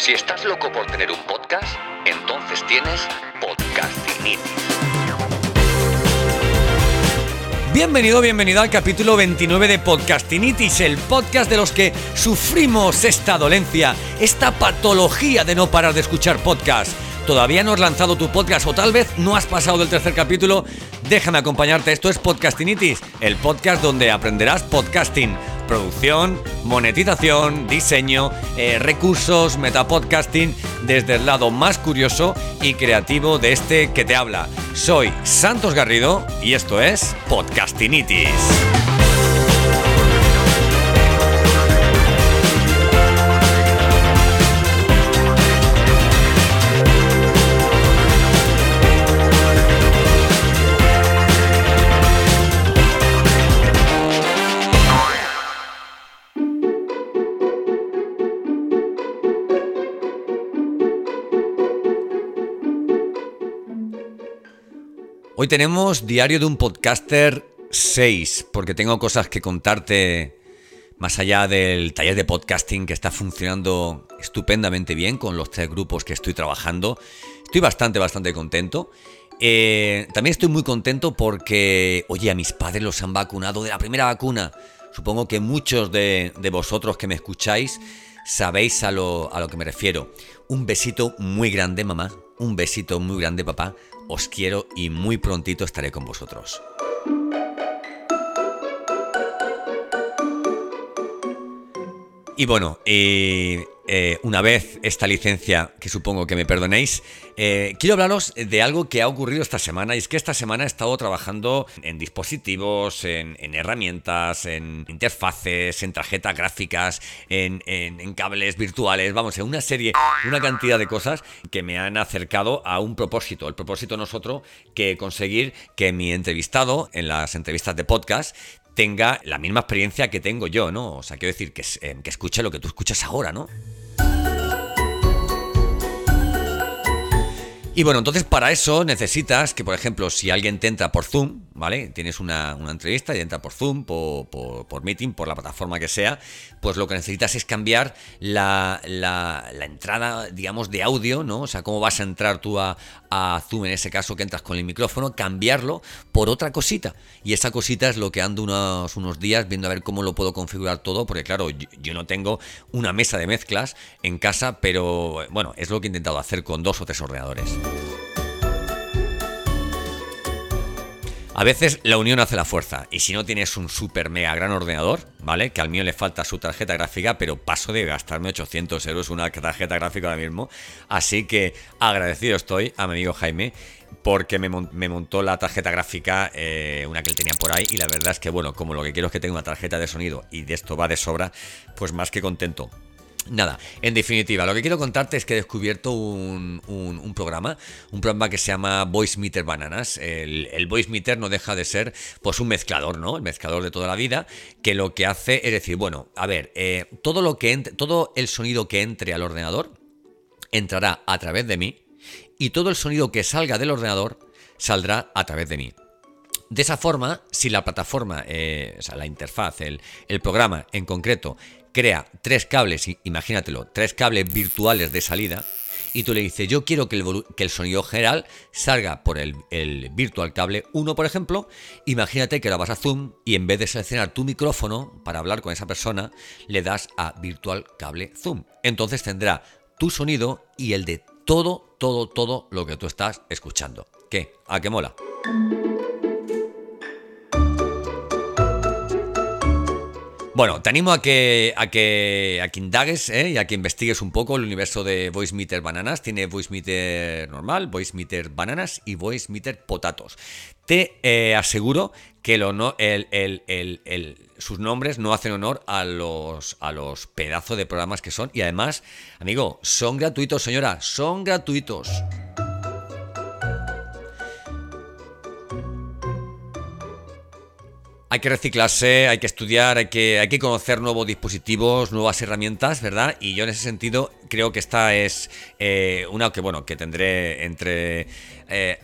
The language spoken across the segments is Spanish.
Si estás loco por tener un podcast, entonces tienes Podcastinitis. Bienvenido, bienvenido al capítulo 29 de Podcastinitis, el podcast de los que sufrimos esta dolencia, esta patología de no parar de escuchar podcast. ¿Todavía no has lanzado tu podcast o tal vez no has pasado del tercer capítulo? Déjame acompañarte, esto es Podcastinitis, el podcast donde aprenderás podcasting producción, monetización, diseño, eh, recursos, metapodcasting, desde el lado más curioso y creativo de este que te habla. Soy Santos Garrido y esto es Podcastinitis. Hoy tenemos Diario de un Podcaster 6, porque tengo cosas que contarte más allá del taller de podcasting que está funcionando estupendamente bien con los tres grupos que estoy trabajando. Estoy bastante, bastante contento. Eh, también estoy muy contento porque, oye, a mis padres los han vacunado de la primera vacuna. Supongo que muchos de, vosotros que me escucháis sabéis a lo, a lo que me refiero. Un besito muy grande, mamá. Un besito muy grande, papá os quiero y muy prontito estaré con vosotros. Y bueno, eh, eh, una vez esta licencia, que supongo que me perdonéis, eh, quiero hablaros de algo que ha ocurrido esta semana y es que esta semana he estado trabajando en dispositivos, en, herramientas, en interfaces, en tarjetas gráficas, en, en, cables virtuales, vamos, en una serie, una cantidad de cosas que me han acercado a un propósito. El propósito no es otro que conseguir que mi entrevistado en las entrevistas de podcast tenga la misma experiencia que tengo yo, ¿no? O sea, quiero decir, que, que escuche lo que tú escuchas ahora, ¿no? Y bueno, entonces para eso necesitas que, por ejemplo, si alguien te entra por Zoom, ¿vale? Tienes una, entrevista y entra por Zoom, por, por, Meeting, por la plataforma que sea, pues lo que necesitas es cambiar la, entrada, digamos, de audio, ¿no? O sea, cómo vas a entrar tú a, Zoom en ese caso que entras con el micrófono, cambiarlo por otra cosita. Y esa cosita es lo que ando unos, unos días viendo a ver cómo lo puedo configurar todo, porque claro, yo, yo no tengo una mesa de mezclas en casa, pero bueno, es lo que he intentado hacer con dos o tres ordenadores. A veces la unión hace la fuerza y si no tienes un super mega gran ordenador, ¿vale? Que al mío le falta su tarjeta gráfica, pero paso de gastarme 800 euros una tarjeta gráfica ahora mismo. Así que agradecido estoy a mi amigo Jaime porque me, montó la tarjeta gráfica, eh, una que él tenía por ahí, y la verdad es que, bueno, como lo que quiero es que tenga una tarjeta de sonido y de esto va de sobra, pues más que contento. Nada, en definitiva, lo que quiero contarte es que he descubierto un, programa, un programa que se llama Voice Meter Bananas. El, Voice Meter no deja de ser pues un mezclador, ¿no? El mezclador de toda la vida, que lo que hace es decir, bueno, a ver, eh, todo lo que todo el sonido que entre al ordenador entrará a través de mí y todo el sonido que salga del ordenador saldrá a través de mí. De esa forma, si la plataforma, eh, o sea, la interfaz, el, el programa en concreto, crea tres cables, imagínatelo, tres cables virtuales de salida, y tú le dices, yo quiero que el, sonido general salga por el, virtual cable 1, por ejemplo, imagínate que lo vas a Zoom y en vez de seleccionar tu micrófono para hablar con esa persona, le das a virtual cable Zoom. Entonces tendrá tu sonido y el de todo, todo, todo lo que tú estás escuchando. ¿Qué? ¿A qué mola? Bueno, te animo a que, a que, a que indagues ¿eh? y a que investigues un poco el universo de Voice Meter Bananas. Tiene Voice Meter normal, Voice Meter Bananas y Voice Meter Potatos. Te eh, aseguro que sus nombres no hacen honor a los, a los pedazos de programas que son. Y además, amigo, son gratuitos, señora, son gratuitos. Hay que reciclarse, hay que estudiar, hay que, hay que conocer nuevos dispositivos, nuevas herramientas, ¿verdad? Y yo en ese sentido creo que esta es eh, una que, bueno, que tendré entre... Eh,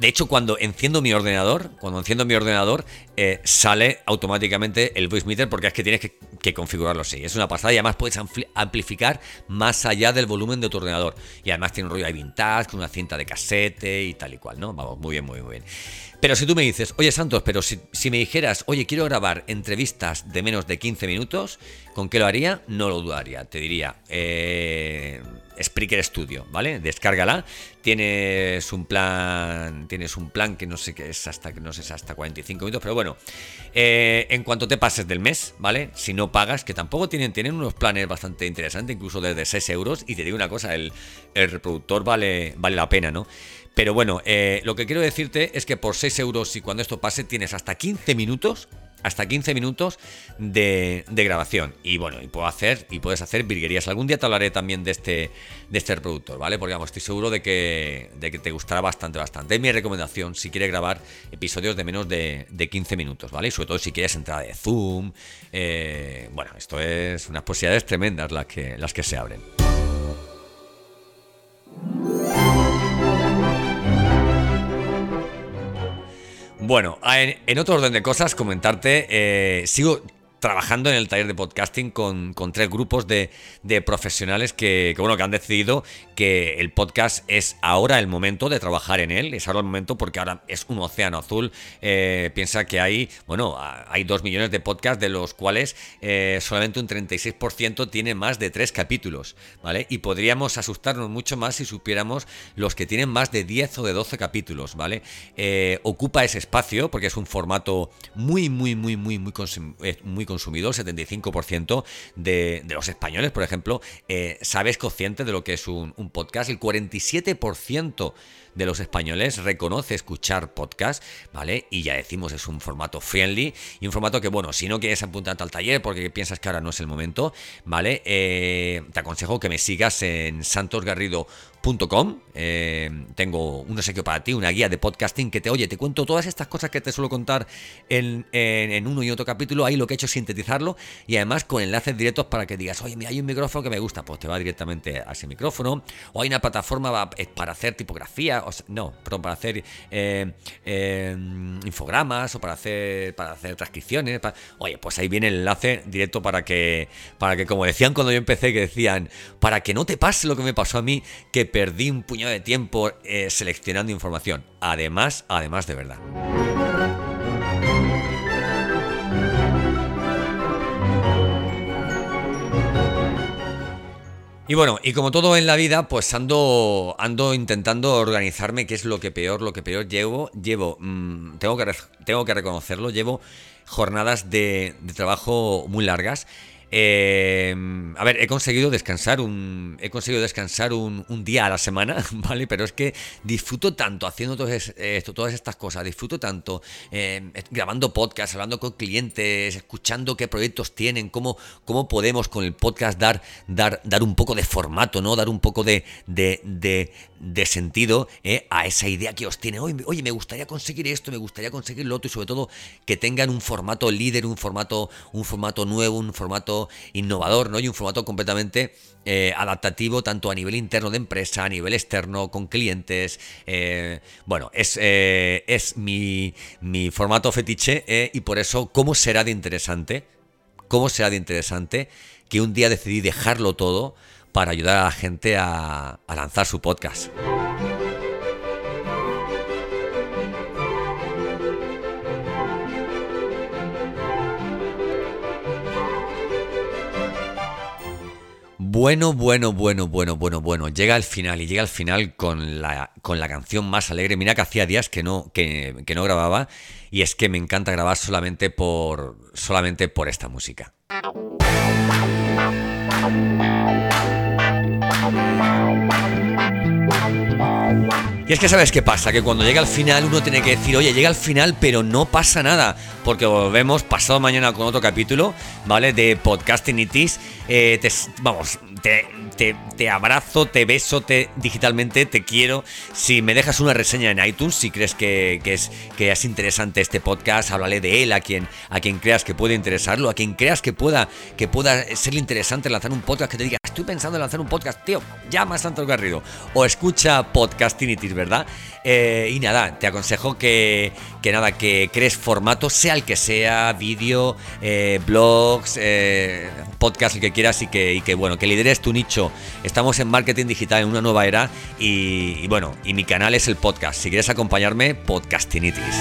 De hecho, cuando enciendo mi ordenador, cuando enciendo mi ordenador, eh, sale automáticamente el voice meter porque es que tienes que, configurarlo así. Es una pasada y además puedes amplificar más allá del volumen de tu ordenador. Y además tiene un rollo de vintage, con una cinta de casete y tal y cual, ¿no? Vamos, muy bien, muy, muy bien. Pero si tú me dices, oye Santos, pero si, me dijeras, oye, quiero grabar entrevistas de menos de 15 minutos, ¿con qué lo haría? No lo dudaría. Te diría, eh, Spreaker Studio, ¿vale? Descárgala. Tienes un plan. Tienes un plan que no sé qué es hasta que no sé hasta 45 minutos. Pero bueno. Eh, en cuanto te pases del mes, ¿vale? Si no pagas, que tampoco tienen, tienen unos planes bastante interesantes, incluso desde 6 euros. Y te digo una cosa, el, el reproductor vale, vale la pena, ¿no? Pero bueno, eh, lo que quiero decirte es que por 6 euros y cuando esto pase tienes hasta 15 minutos hasta 15 minutos de, grabación. Y bueno, y puedo hacer, y puedes hacer virguerías. Algún día te hablaré también de este, de este reproductor, ¿vale? Porque vamos, estoy seguro de que, de que te gustará bastante, bastante. Es mi recomendación si quieres grabar episodios de menos de, 15 minutos, ¿vale? Y sobre todo si quieres entrada de Zoom. Eh, bueno, esto es unas posibilidades tremendas las que, las que se abren. Bueno, en, otro orden de cosas, comentarte, eh, sigo trabajando en el taller de podcasting con, tres grupos de, profesionales que, bueno, que han decidido que el podcast es ahora el momento de trabajar en él, es ahora el momento porque ahora es un océano azul. Eh, piensa que hay, bueno, hay dos millones de podcasts de los cuales eh, solamente un 36% tiene más de tres capítulos, ¿vale? Y podríamos asustarnos mucho más si supiéramos los que tienen más de 10 o de 12 capítulos, ¿vale? Eh, ocupa ese espacio porque es un formato muy, muy, muy, muy, muy, muy consumido, el 75% de, los españoles, por ejemplo, eh, sabes consciente de lo que es un podcast, el 47% de los españoles reconoce escuchar podcast, ¿vale? Y ya decimos, es un formato friendly y un formato que, bueno, si no quieres apuntarte al taller porque piensas que ahora no es el momento, ¿vale? Eh, te aconsejo que me sigas en santosgarrido.com. Eh, tengo un obsequio para ti, una guía de podcasting que te, oye, te cuento todas estas cosas que te suelo contar en, uno y otro capítulo. Ahí lo que he hecho es sintetizarlo y además con enlaces directos para que digas, oye, mira, hay un micrófono que me gusta, pues te va directamente a ese micrófono. O hay una plataforma para hacer tipografía no, perdón, para hacer eh, eh, infogramas o para hacer, para hacer transcripciones. oye, pues ahí viene el enlace directo para que, para que, como decían cuando yo empecé, que decían, para que no te pase lo que me pasó a mí, que perdí un puñado de tiempo eh, seleccionando información. Además, además de verdad. Y bueno, y como todo en la vida, pues ando, ando intentando organizarme, que es lo que peor, lo que peor llevo. Llevo, mm, tengo, que, tengo que reconocerlo, llevo jornadas de trabajo muy largas. Eh, a ver, he conseguido descansar un. He conseguido descansar un, día a la semana, ¿vale? Pero es que disfruto tanto haciendo todas estas cosas, disfruto tanto eh, grabando podcasts, hablando con clientes, escuchando qué proyectos tienen, cómo, cómo podemos con el podcast dar, dar, dar un poco de formato, ¿no? Dar un poco de, de, de, sentido eh, a esa idea que os tiene. Oye, me gustaría conseguir esto, me gustaría conseguir lo otro, y sobre todo que tengan un formato líder, un formato, un formato nuevo, un formato innovador, ¿no? Y un formato completamente eh, adaptativo, tanto a nivel interno de empresa, a nivel externo, con clientes. Eh, bueno, es, eh, es mi, mi, formato fetiche y por eso, ¿cómo será de interesante? ¿Cómo será de interesante que un día decidí dejarlo todo para ayudar a la gente a, a lanzar su podcast? Bueno, bueno, bueno, bueno, bueno, bueno. Llega al final y llega al final con la, con la canción más alegre. Mira que hacía días que no, que, no grababa y es que me encanta grabar solamente por, solamente por esta música. Y es que sabes qué pasa, que cuando llega al final uno tiene que decir, oye, llega al final, pero no pasa nada, porque volvemos pasado mañana con otro capítulo, ¿vale? De Podcasting It eh, vamos, te, te, abrazo, te beso te, digitalmente, te quiero. Si me dejas una reseña en iTunes, si crees que, es, que es interesante este podcast, háblale de él a quien, a quien creas que puede interesarlo, a quien creas que pueda, que pueda ser interesante lanzar un podcast que te diga, estoy pensando en lanzar un podcast, tío, llama a Santos Garrido. O escucha Podcastinitis, ¿verdad? Eh, y nada, te aconsejo que, que, nada, que crees formato, sea el que sea, vídeo, eh, blogs, eh, podcast, el que quieras, y que, y que bueno, que lideres tu nicho. Estamos en marketing digital en una nueva era y, y bueno, y mi canal es el podcast. Si quieres acompañarme, Podcastinitis.